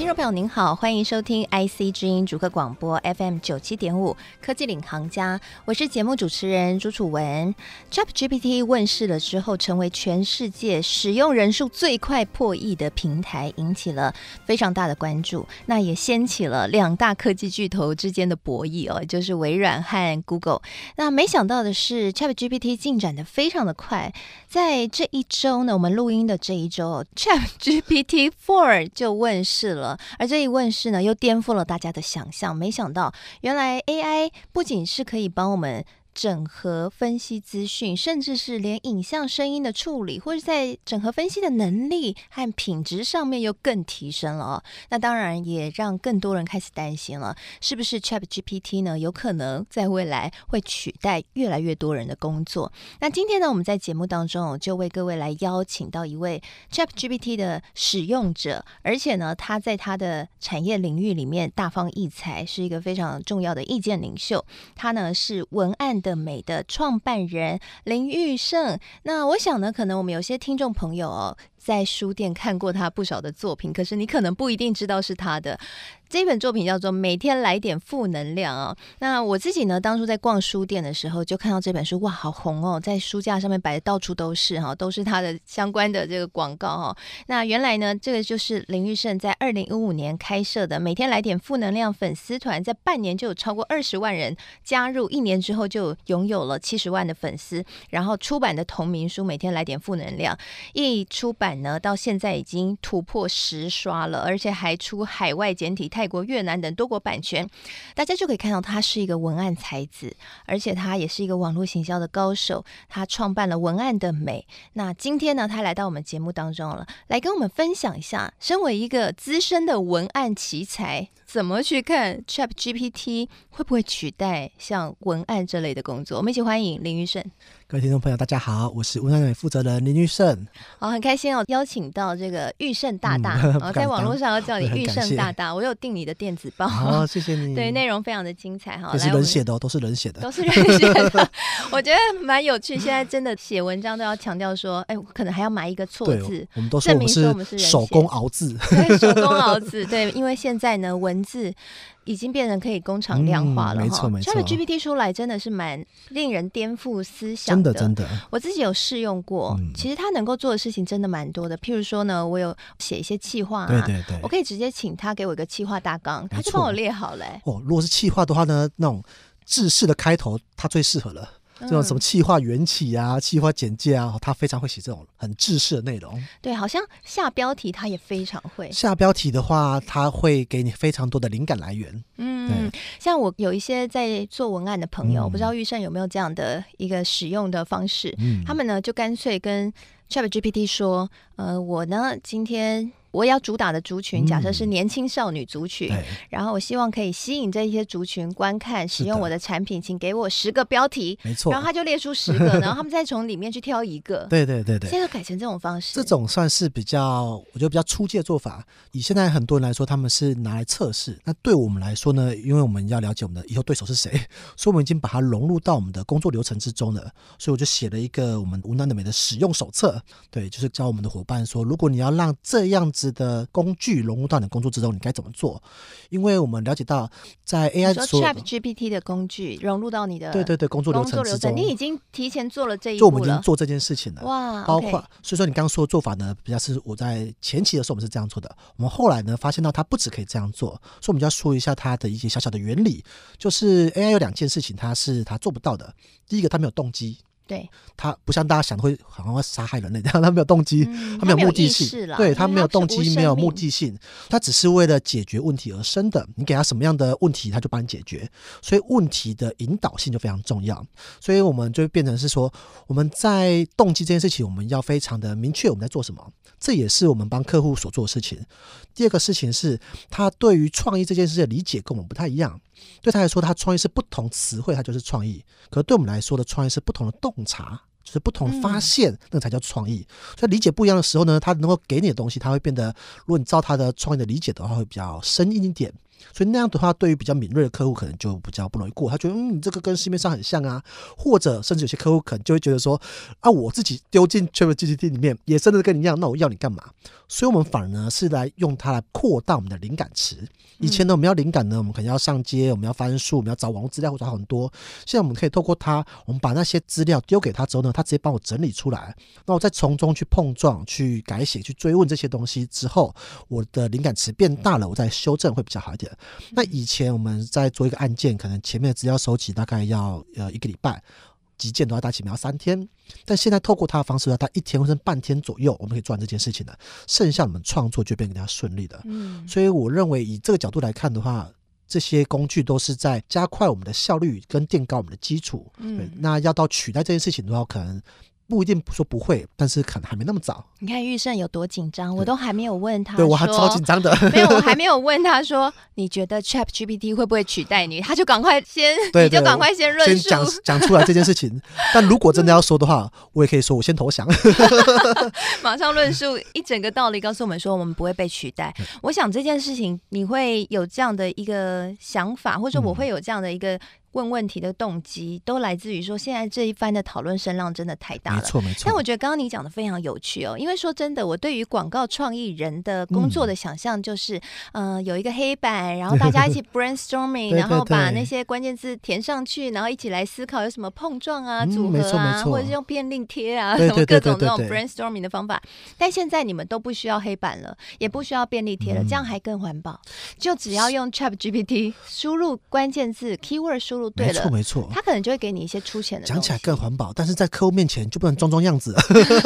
听众朋友您好，欢迎收听 IC 之音主客广播 FM 九七点五科技领航家，我是节目主持人朱楚文。ChatGPT 问世了之后，成为全世界使用人数最快破亿的平台，引起了非常大的关注。那也掀起了两大科技巨头之间的博弈哦，就是微软和 Google。那没想到的是，ChatGPT 进展的非常的快，在这一周呢，我们录音的这一周，ChatGPT Four 就问世了。而这一问世呢，又颠覆了大家的想象。没想到，原来 AI 不仅是可以帮我们。整合分析资讯，甚至是连影像、声音的处理，或者在整合分析的能力和品质上面又更提升了哦。那当然也让更多人开始担心了，是不是 ChatGPT 呢？有可能在未来会取代越来越多人的工作？那今天呢，我们在节目当中就为各位来邀请到一位 ChatGPT 的使用者，而且呢，他在他的产业领域里面大放异彩，是一个非常重要的意见领袖。他呢是文案的美的创办人林玉胜，那我想呢，可能我们有些听众朋友哦，在书店看过他不少的作品，可是你可能不一定知道是他的。这本作品叫做《每天来点负能量》啊。那我自己呢，当初在逛书店的时候，就看到这本书，哇，好红哦，在书架上面摆的到处都是哈，都是他的相关的这个广告哈。那原来呢，这个就是林育胜在二零一五年开设的《每天来点负能量》粉丝团，在半年就有超过二十万人加入，一年之后就拥有了七十万的粉丝。然后出版的同名书《每天来点负能量》一出版呢，到现在已经突破十刷了，而且还出海外简体。泰泰国、越南等多国版权，大家就可以看到他是一个文案才子，而且他也是一个网络行销的高手。他创办了文案的美。那今天呢，他来到我们节目当中了，来跟我们分享一下，身为一个资深的文案奇才，怎么去看 ChatGPT 会不会取代像文案这类的工作？我们一起欢迎林玉胜。各位听众朋友，大家好，我是文案美负责人林玉胜。好，很开心哦，邀请到这个玉胜大大，嗯、在网络上要叫你玉胜大大。我有订你的电子报，好，谢谢你。对，内容非常的精彩哈，也是人写的哦，都是人写的，都是人写的。我觉得蛮有趣。现在真的写文章都要强调说，哎，可能还要埋一个错字，我们都说我们是手工熬字，对，手工熬字。对，因为现在呢，文字。已经变成可以工厂量化了哈，没错没错。ChatGPT 出来真的是蛮令人颠覆思想的，真的真的。我自己有试用过，嗯、其实它能够做的事情真的蛮多的。譬如说呢，我有写一些企划啊，对对对，我可以直接请他给我一个企划大纲，他就帮我列好了。哦，如果是企划的话呢，那种制式的开头，它最适合了。这种什么企划缘起啊，企划简介啊，他非常会写这种很制式的内容。对，好像下标题他也非常会。下标题的话，他会给你非常多的灵感来源。嗯，像我有一些在做文案的朋友，嗯、不知道玉胜有没有这样的一个使用的方式？嗯，他们呢就干脆跟 ChatGPT 说，呃，我呢今天。我要主打的族群，假设是年轻少女族群，嗯、然后我希望可以吸引这些族群观看、使用我的产品，请给我十个标题，没错，然后他就列出十个，然后他们再从里面去挑一个，对对对对，现在改成这种方式，这种算是比较，我觉得比较初阶的做法。以现在很多人来说，他们是拿来测试，那对我们来说呢，因为我们要了解我们的以后对手是谁，所以我们已经把它融入到我们的工作流程之中了。所以我就写了一个我们无奈的美的使用手册，对，就是教我们的伙伴说，如果你要让这样子的工具融入到你的工作之中，你该怎么做？因为我们了解到，在 AI 说 ChatGPT 的工具融入到你的对对对工作流程之中，你已经提前做了这一步了。就我们已经做这件事情了。哇，包括、okay、所以说你刚刚说的做法呢，比较是我在前期的时候我们是这样做的。我们后来呢发现到它不止可以这样做，所以我们就要说一下它的一些小小的原理。就是 AI 有两件事情，它是它做不到的。第一个，它没有动机。对，他不像大家想的会好像会杀害人类这样，他没有动机，嗯、他没有目的性，对他没有动机，没有目的性，他只是为了解决问题而生的。你给他什么样的问题，他就帮你解决。所以问题的引导性就非常重要。所以我们就变成是说，我们在动机这件事情，我们要非常的明确我们在做什么。这也是我们帮客户所做的事情。第二个事情是他对于创意这件事情的理解跟我们不太一样。对他来说，他创意是不同词汇，他就是创意。可是对我们来说的创意是不同的洞察，就是不同发现，那才叫创意。所以理解不一样的时候呢，他能够给你的东西，他会变得，如果你照他的创意的理解的话，会比较深一点点。所以那样的话，对于比较敏锐的客户，可能就比较不容易过。他觉得，嗯，你这个跟市面上很像啊，或者甚至有些客户可能就会觉得说，啊，我自己丢进 ChatGPT 里面也真的跟你一样，那我要你干嘛？所以，我们反而呢是来用它来扩大我们的灵感池。以前呢，我们要灵感呢，我们可能要上街，我们要翻书，我们要找网络资料，或者很多。现在我们可以透过它，我们把那些资料丢给他之后呢，他直接帮我整理出来，那我再从中去碰撞、去改写、去追问这些东西之后，我的灵感池变大了，我再修正会比较好一点。那以前我们在做一个案件，可能前面的资料收集大概要呃一个礼拜，急件的话大概起码要三天，但现在透过它的方式呢，它一天或者半天左右，我们可以做完这件事情了，剩下我们创作就变得更加顺利的。嗯，所以我认为以这个角度来看的话，这些工具都是在加快我们的效率跟垫高我们的基础。嗯，那要到取代这件事情的话，可能。不一定说不会，但是可能还没那么早。你看玉胜有多紧张，我都还没有问他。对，我还超紧张的。没有，我还没有问他说，你觉得 ChatGPT 会不会取代你？他就赶快先，对 对，你就赶快先论述，讲讲出来这件事情。但如果真的要说的话，我也可以说，我先投降。马上论述一整个道理，告诉我们说，我们不会被取代。我想这件事情，你会有这样的一个想法，或者我会有这样的一个。问问题的动机都来自于说，现在这一番的讨论声浪真的太大了。没错没错。但我觉得刚刚你讲的非常有趣哦，因为说真的，我对于广告创意人的工作的想象就是，嗯、呃，有一个黑板，然后 大家一起 brainstorming，然后把那些关键字填上去，然后一起来思考有什么碰撞啊、组合啊，或者是用便利贴啊，什么各种那种 brainstorming 的方法。但现在你们都不需要黑板了，也不需要便利贴了，这样还更环保，就只要用 ChatGPT 输入关键字 keyword 输。没错没错，他可能就会给你一些出钱的。讲起来更环保，但是在客户面前就不能装装样子。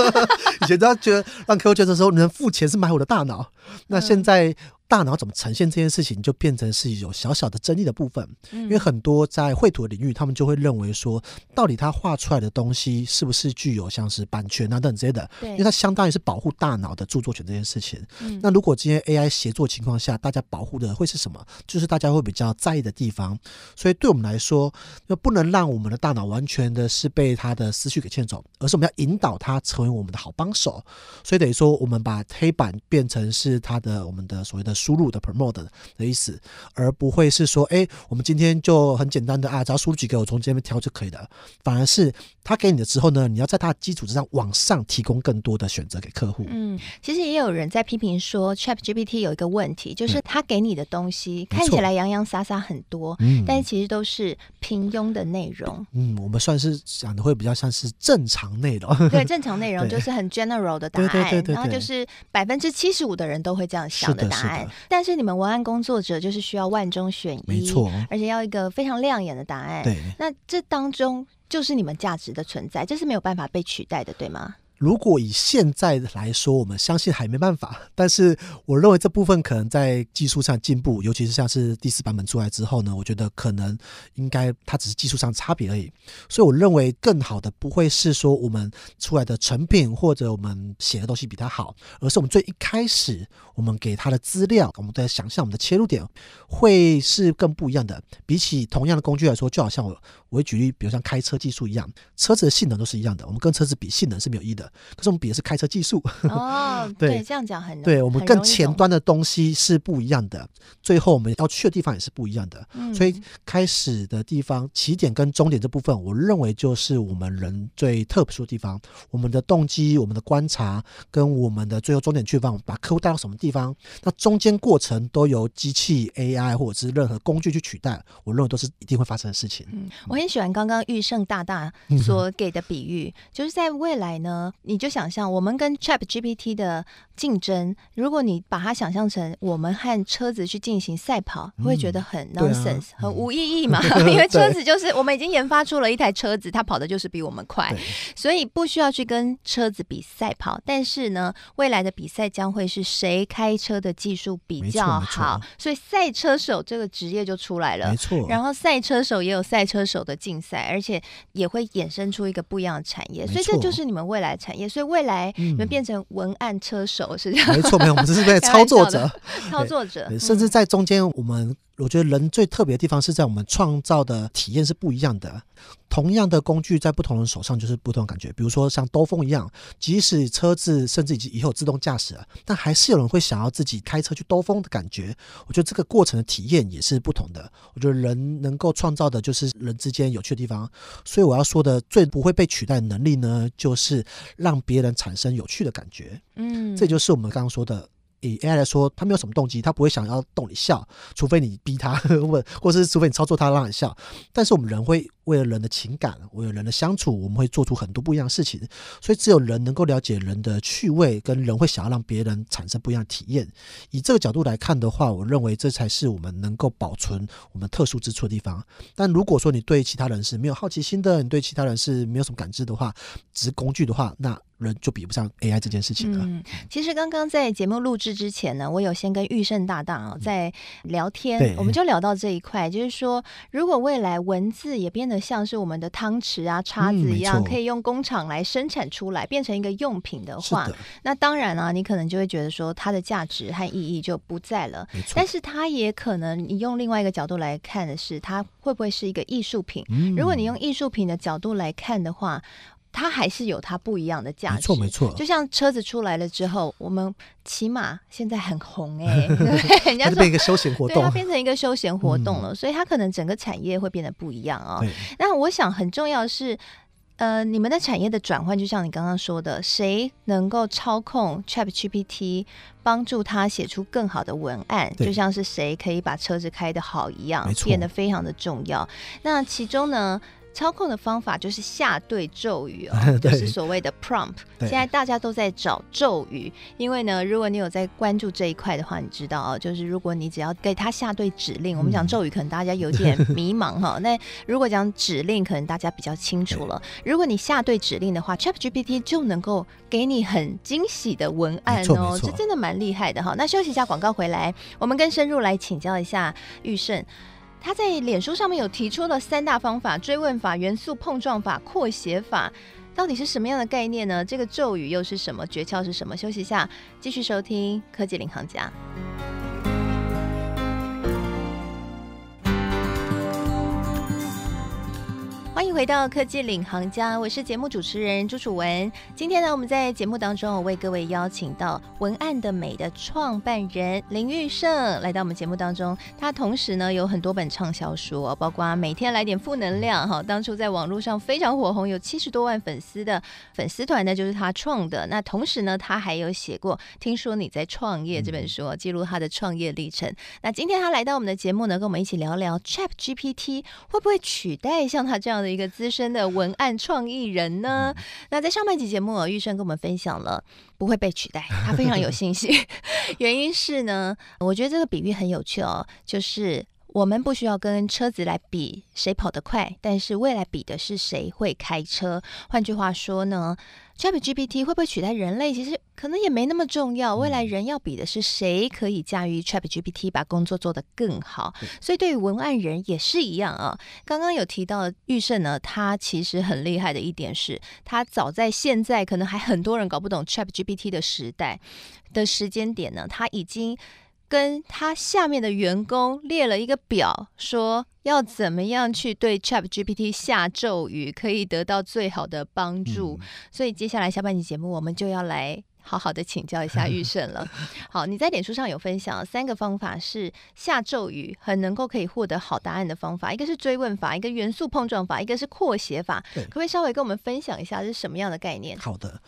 以前他觉得让客户觉得说，你能付钱是买我的大脑，那现在。大脑怎么呈现这件事情，就变成是有小小的争议的部分。因为很多在绘图的领域，他们就会认为说，到底他画出来的东西是不是具有像是版权啊等之类的？因为它相当于是保护大脑的著作权这件事情。那如果今天 AI 协作情况下，大家保护的会是什么？就是大家会比较在意的地方。所以对我们来说，那不能让我们的大脑完全的是被他的思绪给牵走，而是我们要引导他成为我们的好帮手。所以等于说，我们把黑板变成是他的我们的所谓的。输入的 promote 的意思，而不会是说，哎，我们今天就很简单的啊，只要输入几个，我从这边挑就可以了。反而是他给你的之后呢，你要在他的基础之上往上提供更多的选择给客户。嗯，其实也有人在批评说，ChatGPT 有一个问题，就是他给你的东西看起来洋洋洒洒很多，嗯，但其实都是平庸的内容。嗯，我们算是讲的会比较像是正常内容。对，正常内容 就是很 general 的答案，对对对对对，然后就是百分之七十五的人都会这样想的答案。但是你们文案工作者就是需要万中选一，没错，而且要一个非常亮眼的答案。对，那这当中就是你们价值的存在，这是没有办法被取代的，对吗？如果以现在来说，我们相信还没办法。但是我认为这部分可能在技术上进步，尤其是像是第四版本出来之后呢，我觉得可能应该它只是技术上差别而已。所以我认为更好的不会是说我们出来的成品或者我们写的东西比它好，而是我们最一开始我们给它的资料，我们在想象我们的切入点会是更不一样的。比起同样的工具来说，就好像我我会举例，比如像开车技术一样，车子的性能都是一样的，我们跟车子比性能是没有意义的。可是我们比的是开车技术。哦，对，这样讲很对，我们更前端的东西是不一样的，最后我们要去的地方也是不一样的，嗯，所以开始的地方起点跟终点这部分，我认为就是我们人最特殊的地方，我们的动机、我们的观察跟我们的最后终点去方，把客户带到什么地方，那中间过程都由机器 AI 或者是任何工具去取代，我认为都是一定会发生的事情。嗯，我很喜欢刚刚玉胜大大所给的比喻，嗯，就是在未来呢。你就想象我们跟 ChatGPT 的竞争，如果你把它想象成我们和车子去进行赛跑，嗯、会觉得很 nonsense，、啊、很无意义嘛？嗯、因为车子就是我们已经研发出了一台车子，它跑的就是比我们快，所以不需要去跟车子比赛跑。但是呢，未来的比赛将会是谁开车的技术比较好，所以赛车手这个职业就出来了。没错，然后赛车手也有赛车手的竞赛，而且也会衍生出一个不一样的产业。所以这就是你们未来的产业。所以未来你们变成文案车手是这样？没错，没有，我们只是在操作者，操作者，甚至在中间我们我觉得人最特别的地方是在我们创造的体验是不一样的。同样的工具在不同人手上就是不同的感觉。比如说像兜风一样，即使车子甚至以及以后自动驾驶了，但还是有人会想要自己开车去兜风的感觉。我觉得这个过程的体验也是不同的。我觉得人能够创造的就是人之间有趣的地方。所以我要说的最不会被取代的能力呢，就是让别人产生有趣的感觉。嗯，这就是我们刚刚说的。以 AI 来说，他没有什么动机，他不会想要逗你笑，除非你逼他，问或是除非你操作他让你笑。但是我们人会为了人的情感，为了人的相处，我们会做出很多不一样的事情。所以只有人能够了解人的趣味，跟人会想要让别人产生不一样的体验。以这个角度来看的话，我认为这才是我们能够保存我们特殊之处的地方。但如果说你对其他人是没有好奇心的，你对其他人是没有什么感知的话，只是工具的话，那。人就比不上 AI 这件事情了。嗯，其实刚刚在节目录制之前呢，我有先跟玉胜大大啊在聊天，嗯，我们就聊到这一块，就是说，如果未来文字也变得像是我们的汤匙啊、叉子一样，嗯，可以用工厂来生产出来，变成一个用品的话，的那当然啊，你可能就会觉得说它的价值和意义就不在了。但是它也可能，你用另外一个角度来看的是，它会不会是一个艺术品？嗯，如果你用艺术品的角度来看的话。它还是有它不一样的价值，没错没错。就像车子出来了之后，我们骑马现在很红哎、欸，人家说变一个休闲 活动，对它变成一个休闲活动了，嗯、所以它可能整个产业会变得不一样啊、哦。那我想很重要的是，呃，你们的产业的转换，就像你刚刚说的，谁能够操控 ChatGPT，帮助他写出更好的文案，就像是谁可以把车子开得好一样，变得非常的重要。那其中呢？操控的方法就是下对咒语哦，就是所谓的 prompt。现在大家都在找咒语，因为呢，如果你有在关注这一块的话，你知道哦，就是如果你只要给他下对指令，嗯、我们讲咒语可能大家有点迷茫哈。那如果讲指令，可能大家比较清楚了。如果你下对指令的话，ChatGPT 就能够给你很惊喜的文案哦，这真的蛮厉害的哈。那休息一下，广告回来，我们更深入来请教一下玉胜。他在脸书上面有提出了三大方法：追问法、元素碰撞法、扩写法，到底是什么样的概念呢？这个咒语又是什么？诀窍是什么？休息一下，继续收听科技领航家。欢迎回到科技领航家，我是节目主持人朱楚文。今天呢，我们在节目当中，我为各位邀请到文案的美的创办人林玉胜来到我们节目当中。他同时呢有很多本畅销书，包括《每天来点负能量》哈，当初在网络上非常火红，有七十多万粉丝的粉丝团呢，就是他创的。那同时呢，他还有写过《听说你在创业》这本书，记录他的创业历程。那今天他来到我们的节目呢，跟我们一起聊聊 ChatGPT 会不会取代像他这样的一个资深的文案创意人呢？那在上半集节目，玉生跟我们分享了不会被取代，他非常有信心。原因是呢，我觉得这个比喻很有趣哦，就是。我们不需要跟车子来比谁跑得快，但是未来比的是谁会开车。换句话说呢，ChatGPT 会不会取代人类？其实可能也没那么重要。未来人要比的是谁可以驾驭 ChatGPT 把工作做得更好。所以对于文案人也是一样啊。刚刚有提到玉胜呢，他其实很厉害的一点是，他早在现在可能还很多人搞不懂 ChatGPT 的时代的时间点呢，他已经。跟他下面的员工列了一个表，说要怎么样去对 ChatGPT 下咒语，可以得到最好的帮助。嗯。所以接下来下半集节目，我们就要来好好的请教一下玉胜了。好，你在脸书上有分享三个方法，是下咒语很能够可以获得好答案的方法，一个是追问法，一个元素碰撞法，一个是扩写法。可不可以稍微跟我们分享一下是什么样的概念？好的。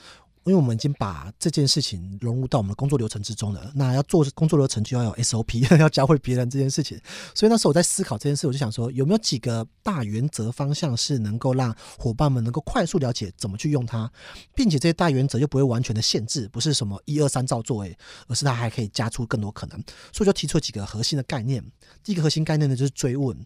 因为我们已经把这件事情融入到我们的工作流程之中了，那要做工作流程就要有 SOP，要教会别人这件事情。所以那时候我在思考这件事，我就想说，有没有几个大原则方向是能够让伙伴们能够快速了解怎么去用它，并且这些大原则又不会完全的限制，不是什么一二三照做，诶，而是它还可以加出更多可能。所以就提出了几个核心的概念。第一个核心概念呢，就是追问。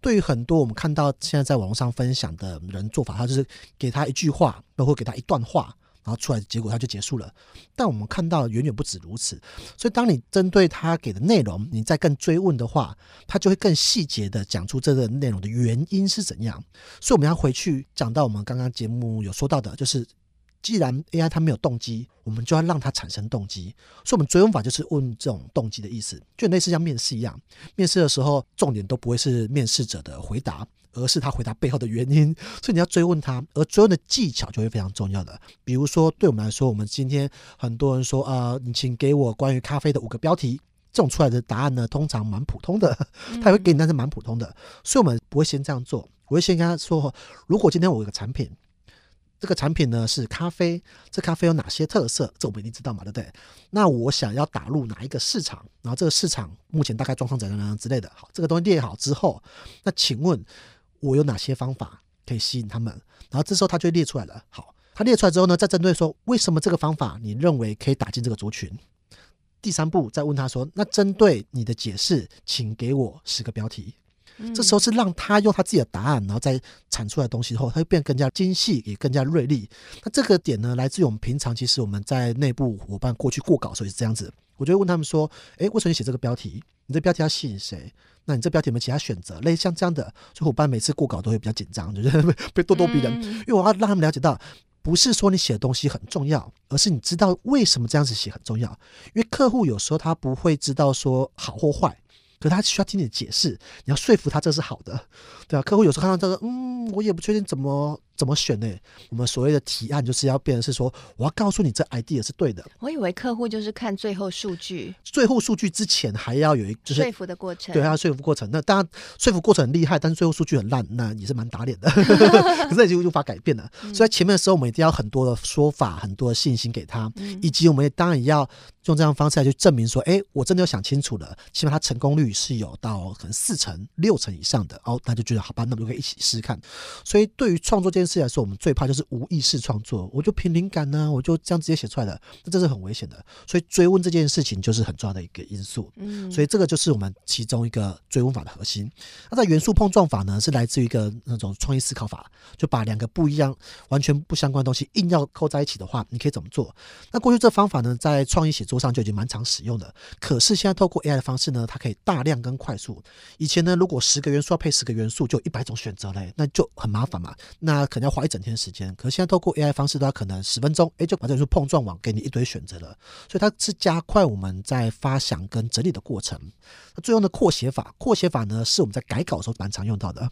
对于很多我们看到现在在网络上分享的人做法，他就是给他一句话，包括给他一段话。然后出来的结果，它就结束了。但我们看到远远不止如此。所以，当你针对他给的内容，你再更追问的话，他就会更细节的讲出这个内容的原因是怎样。所以，我们要回去讲到我们刚刚节目有说到的，就是既然 AI 它没有动机，我们就要让它产生动机。所以，我们追问法就是问这种动机的意思，就类似像面试一样。面试的时候，重点都不会是面试者的回答，而是他回答背后的原因。所以你要追问他，而追问的技巧就会非常重要的。比如说，对我们来说，我们今天很多人说啊，你请给我关于咖啡的五个标题。这种出来的答案呢，通常蛮普通的，他也会给你，但是蛮普通的，所以我们不会先这样做。我会先跟他说，如果今天我有个产品，这个产品呢是咖啡，这咖啡有哪些特色？这我们一定知道嘛，对不对？那我想要打入哪一个市场？然后这个市场目前大概状况怎样样之类的。好，这个东西列好之后，那请问我有哪些方法可以吸引他们？然后这时候他就列出来了。好，他列出来之后呢，再针对说为什么这个方法你认为可以打进这个族群？第三步再问他说：“那针对你的解释，请给我十个标题。”这时候是让他用他自己的答案，然后再产出来的东西后，他会变更加精细，也更加锐利。那这个点呢，来自于我们平常其实我们在内部伙伴过去过稿，所以是这样子。我就会问他们说：“诶，为什么你写这个标题？你这标题要吸引谁？那你这标题有没有其他选择？类似像这样的，所以伙伴每次过稿都会比较紧张，就是 被咄咄逼人，因为我要让他们了解到。”不是说你写的东西很重要，而是你知道为什么这样子写很重要。因为客户有时候他不会知道说好或坏。可他需要听你解释，你要说服他这是好的，对啊，客户有时候看到这个，嗯，我也不确定怎么怎么选呢。我们所谓的提案就是要变成是说，我要告诉你这 idea 是对的。我以为客户就是看最后数据，最后数据之前还要有一就是说服的过程，对，还要说服过程。那当然说服过程很厉害，但是最后数据很烂，那也是蛮打脸的。可是已经无法改变了。所以在前面的时候，我们一定要很多的说法，很多的信心给他，以及我们也当然也要。用这样的方式来去证明说，哎，我真的有想清楚了，起码它成功率是有到可能四成、六成以上的，哦，那就觉得好吧，那我们就可以一起试试看。所以对于创作这件事来说，我们最怕就是无意识创作，我就凭灵感呢，我就这样直接写出来的，那这是很危险的。所以追问这件事情就是很重要的一个因素。嗯，所以这个就是我们其中一个追问法的核心。那在元素碰撞法呢，是来自于一个那种创意思考法，就把两个不一样、完全不相关的东西硬要扣在一起的话，你可以怎么做？那过去这方法呢，在创意写作。上就已经蛮常使用的，可是现在透过 AI 的方式呢，它可以大量跟快速。以前呢，如果十个元素要配十个元素，就一百种选择嘞，那就很麻烦嘛，那可能要花一整天时间。可是现在透过 AI 方式的话，可能十分钟，哎，就把这元素碰撞网给你一堆选择了，所以它是加快我们在发想跟整理的过程。那最后的扩写法，扩写法呢是我们在改稿的时候蛮常用到的，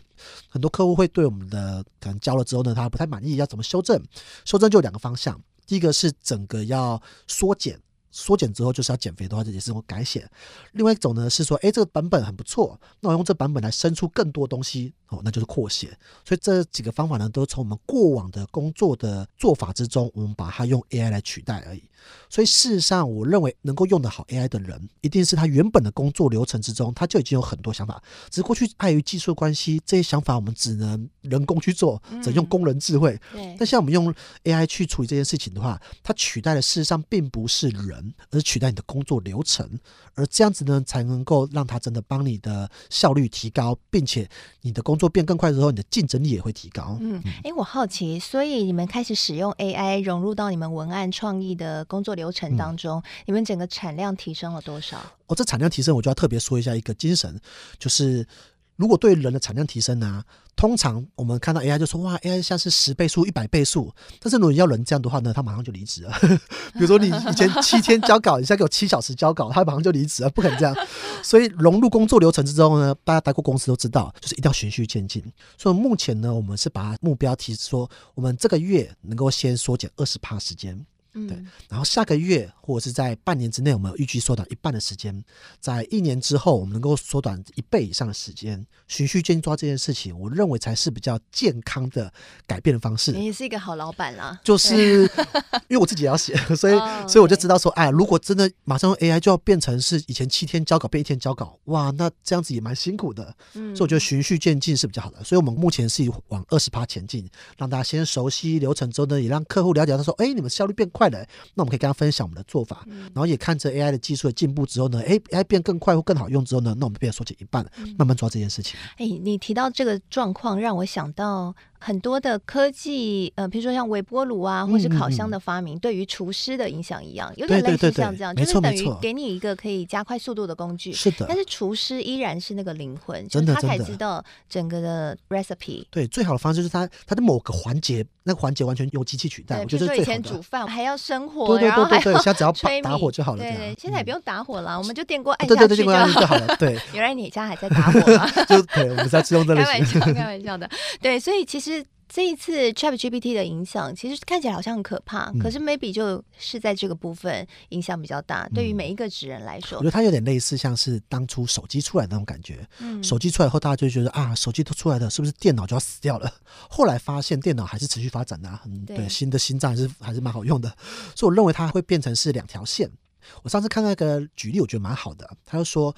很多客户会对我们的可能交了之后呢，他不太满意，要怎么修正？修正就两个方向，第一个是整个要缩减。缩减之后就是要减肥的话，这也是我改写。另外一种呢是说，哎，这个版本很不错，那我用这版本来生出更多东西哦，那就是扩写。所以这几个方法呢，都从我们过往的工作的做法之中，我们把它用 AI 来取代而已。所以事实上，我认为能够用得好 AI 的人，一定是他原本的工作流程之中，他就已经有很多想法。只是过去碍于技术关系，这些想法我们只能人工去做，只能用工人智慧。嗯、但像我们用 AI 去处理这件事情的话，它取代的事实上并不是人。而取代你的工作流程，而这样子呢，才能够让它真的帮你的效率提高，并且你的工作变更快之后，你的竞争力也会提高。嗯，哎、欸，我好奇，所以你们开始使用 AI 融入到你们文案创意的工作流程当中，嗯、你们整个产量提升了多少？哦，这产量提升，我就要特别说一下一个精神，就是。如果对人的产量提升呢、通常我们看到 AI 就说哇，AI 像是十倍速、一百倍速。但是如果你要人这样的话呢，他马上就离职了。比如说你以前七天交稿，你现在给我七小时交稿，他马上就离职了，不可能这样。所以融入工作流程之中呢，大家待过公司都知道，就是一定要循序渐进。所以目前呢，我们是把目标提说，我们这个月能够先缩减二十趴时间。嗯，对，然后下个月或者是在半年之内，我们预计缩短一半的时间；在一年之后，我们能够缩短一倍以上的时间。循序渐进抓这件事情，我认为才是比较健康的改变的方式。你也是一个好老板啦，就是因为我自己也要写，所以 所以我就知道说，哎，如果真的马上用 AI 就要变成是以前七天交稿变一天交稿，哇，那这样子也蛮辛苦的。嗯，所以我觉得循序渐进是比较好的。所以我们目前是往二十趴前进，让大家先熟悉流程之后呢，也让客户了解他说，哎，你们效率变快。快的，那我们可以跟他分享我们的做法，嗯、然后也看着 AI 的技术的进步之后呢，哎，AI 变更快或更好用之后呢，那我们变缩减一半，嗯、慢慢做这件事情。哎，你提到这个状况，让我想到。很多的科技，呃，比如说像微波炉啊，或是烤箱的发明，对于厨师的影响一样，有点类似像这样，就是等于给你一个可以加快速度的工具。是的，但是厨师依然是那个灵魂，就是他才知道整个的 recipe。对，最好的方式就是他他的某个环节，那个环节完全由机器取代。我觉得以前煮饭还要生火，对对对对现在只要打火就好了。对对，现在也不用打火了，我们就电锅按下去就好了。对，原来你家还在打火吗？就对，我们在使用这类。开玩笑，开玩笑的。对，所以其实。这一次 ChatGPT 的影响，其实看起来好像很可怕，嗯、可是 maybe 就是在这个部分影响比较大。嗯、对于每一个职人来说，我觉得它有点类似，像是当初手机出来的那种感觉。嗯，手机出来后，大家就觉得啊，手机都出来了，是不是电脑就要死掉了？后来发现电脑还是持续发展的、啊，很对，对新的心脏还是还是蛮好用的。所以我认为它会变成是两条线。我上次看那个举例，我觉得蛮好的。他就说，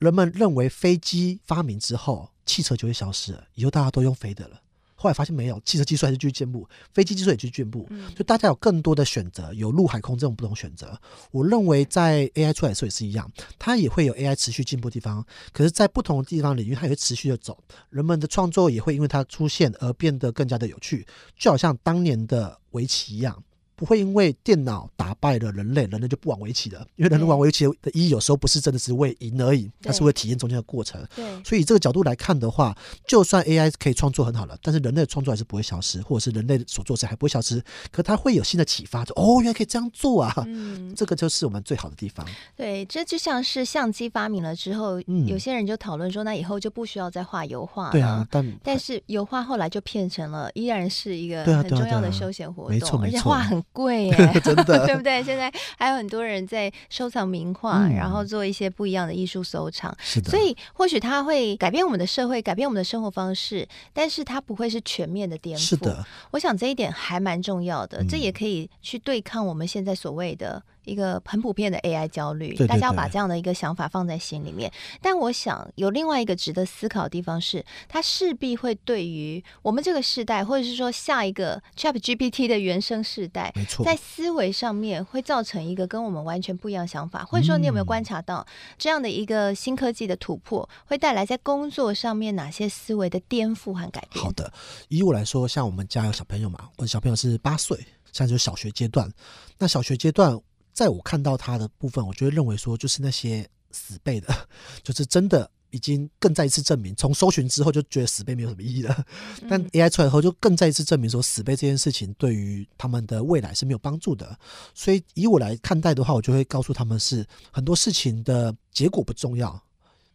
人们认为飞机发明之后，汽车就会消失了，以后大家都用飞的了。后来发现没有，汽车技术还是继续进步，飞机技术也继续进步，就大家有更多的选择，有陆海空这种不同选择。我认为在 AI 出来的时候也是一样，它也会有 AI 持续进步的地方，可是，在不同的地方领域，它也会持续的走，人们的创作也会因为它出现而变得更加的有趣，就好像当年的围棋一样。不会因为电脑打败了人类，人类就不玩围棋了。因为人类玩围棋的意义有时候不是真的是为赢而已，它是为体验中间的过程。对，所以这个角度来看的话，就算 AI 可以创作很好了，但是人类的创作还是不会消失，或者是人类所做事还不会消失。可它会有新的启发，就哦，原来可以这样做啊！嗯，这个就是我们最好的地方。对，这就像是相机发明了之后，嗯、有些人就讨论说，那以后就不需要再画油画了。对啊，但但是油画后来就变成了依然是一个很重要的休闲活动，没错没错，而且画很贵耶，真的，对不对？现在还有很多人在收藏名画，嗯、然后做一些不一样的艺术收藏。是的，所以或许它会改变我们的社会，改变我们的生活方式，但是它不会是全面的颠覆。是的，我想这一点还蛮重要的，嗯、这也可以去对抗我们现在所谓的。一个很普遍的 AI 焦虑，对对对，大家要把这样的一个想法放在心里面。但我想有另外一个值得思考的地方是，它势必会对于我们这个世代，或者是说下一个 ChatGPT 的原生世代，没错，在思维上面会造成一个跟我们完全不一样的想法。或者说，你有没有观察到这样的一个新科技的突破，会带来在工作上面哪些思维的颠覆和改变？好的，以我来说，像我们家有小朋友嘛，我的小朋友是八岁，现在就是小学阶段。那小学阶段。在我看到他的部分，我就会认为说，就是那些死背的，就是真的已经更再一次证明，从搜寻之后就觉得死背没有什么意义了。但 AI 出来后，就更再一次证明说，死背这件事情对于他们的未来是没有帮助的。所以以我来看待的话，我就会告诉他们是很多事情的结果不重要，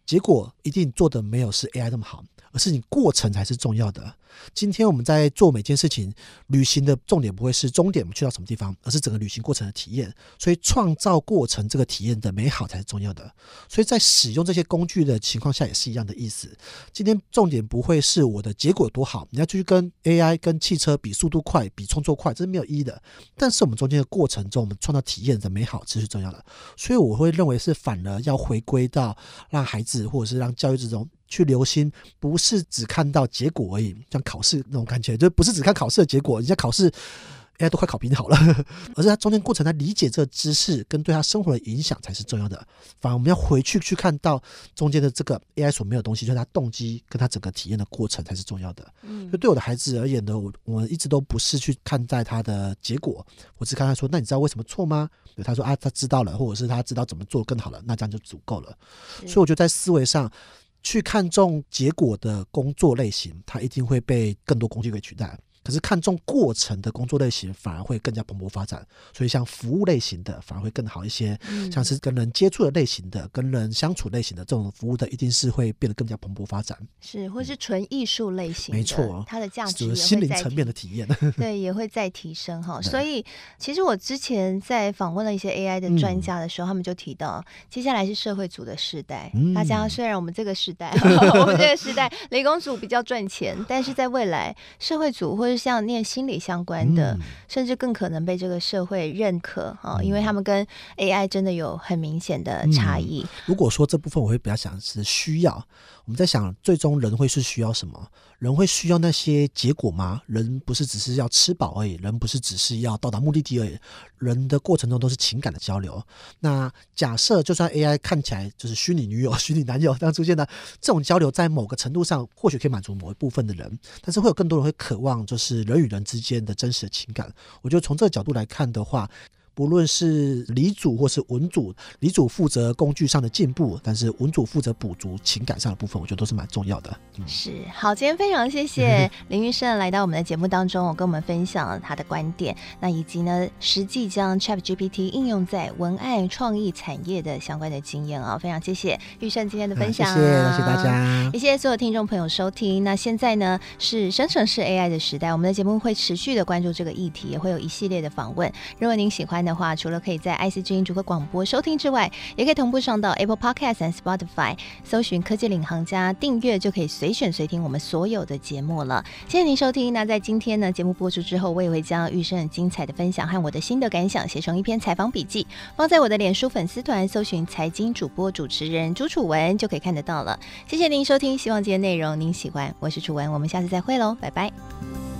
结果一定做的没有是 AI 那么好。而是你过程才是重要的。今天我们在做每件事情，旅行的重点不会是终点，我们去到什么地方，而是整个旅行过程的体验。所以创造过程这个体验的美好才是重要的。所以在使用这些工具的情况下，也是一样的意思。今天重点不会是我的结果有多好，你要去跟 AI、跟汽车比速度快、比创作快，这是没有意义的。但是我们中间的过程中，我们创造体验的美好，这是重要的。所以我会认为是反而要回归到让孩子或者是让教育之中。去留心，不是只看到结果而已，像考试那种感觉，就不是只看考试的结果。人家考试，哎，都快考评你好了，而是他中间过程，他理解这个知识跟对他生活的影响才是重要的。反而我们要回去去看到中间的这个 AI 所没有东西，就是他动机跟他整个体验的过程才是重要的。嗯，就对我的孩子而言呢，我我一直都不是去看待他的结果，我只看他说，那你知道为什么错吗？对，他说啊，他知道了，或者是他知道怎么做更好了，那这样就足够了。所以我觉得在思维上。去看重结果的工作类型，它一定会被更多工具给取代。可是看重过程的工作类型，反而会更加蓬勃发展。所以像服务类型的，反而会更好一些。嗯、像是跟人接触的类型的，跟人相处类型的这种服务的，一定是会变得更加蓬勃发展。是，或是纯艺术类型的，没错，它的价值心灵层面的体验，对，也会再提升哈。所以，其实我之前在访问了一些 AI 的专家的时候，嗯、他们就提到，接下来是社会组的时代。嗯、大家虽然我们这个时代，我们这个时代，雷公组比较赚钱，但是在未来，社会组或是像念心理相关的，嗯、甚至更可能被这个社会认可啊，嗯、因为他们跟 AI 真的有很明显的差异、嗯。如果说这部分，我会比较想是需要。我们在想，最终人会是需要什么？人会需要那些结果吗？人不是只是要吃饱而已，人不是只是要到达目的地而已。人的过程中都是情感的交流。那假设就算 AI 看起来就是虚拟女友、虚拟男友这样出现的这种交流，在某个程度上或许可以满足某一部分的人，但是会有更多人会渴望就是是人与人之间的真实的情感。我觉得从这个角度来看的话。不论是理组或是文组，理组负责工具上的进步，但是文组负责补足情感上的部分，我觉得都是蛮重要的。嗯、是好，今天非常谢谢 林玉胜来到我们的节目当中，我跟我们分享了他的观点，那以及呢实际将 ChatGPT 应用在文案创意产业的相关的经验啊，非常谢谢玉胜今天的分享，啊，谢谢谢谢大家，也谢谢所有听众朋友收听。那现在呢是生成式 AI 的时代，我们的节目会持续的关注这个议题，也会有一系列的访问。如果您喜欢的话，除了可以在 IC 之音逐客广播收听之外，也可以同步上到 Apple Podcast 和 Spotify 搜寻科技领航家订阅，就可以随选随听我们所有的节目了。谢谢您收听。那在今天呢节目播出之后，我也会将育胜很精彩的分享和我的心得感想写成一篇采访笔记，放在我的脸书粉丝团，搜寻财经主播主持人朱楚文就可以看得到了。谢谢您收听，希望今天内容您喜欢。我是楚文，我们下次再会喽，拜拜。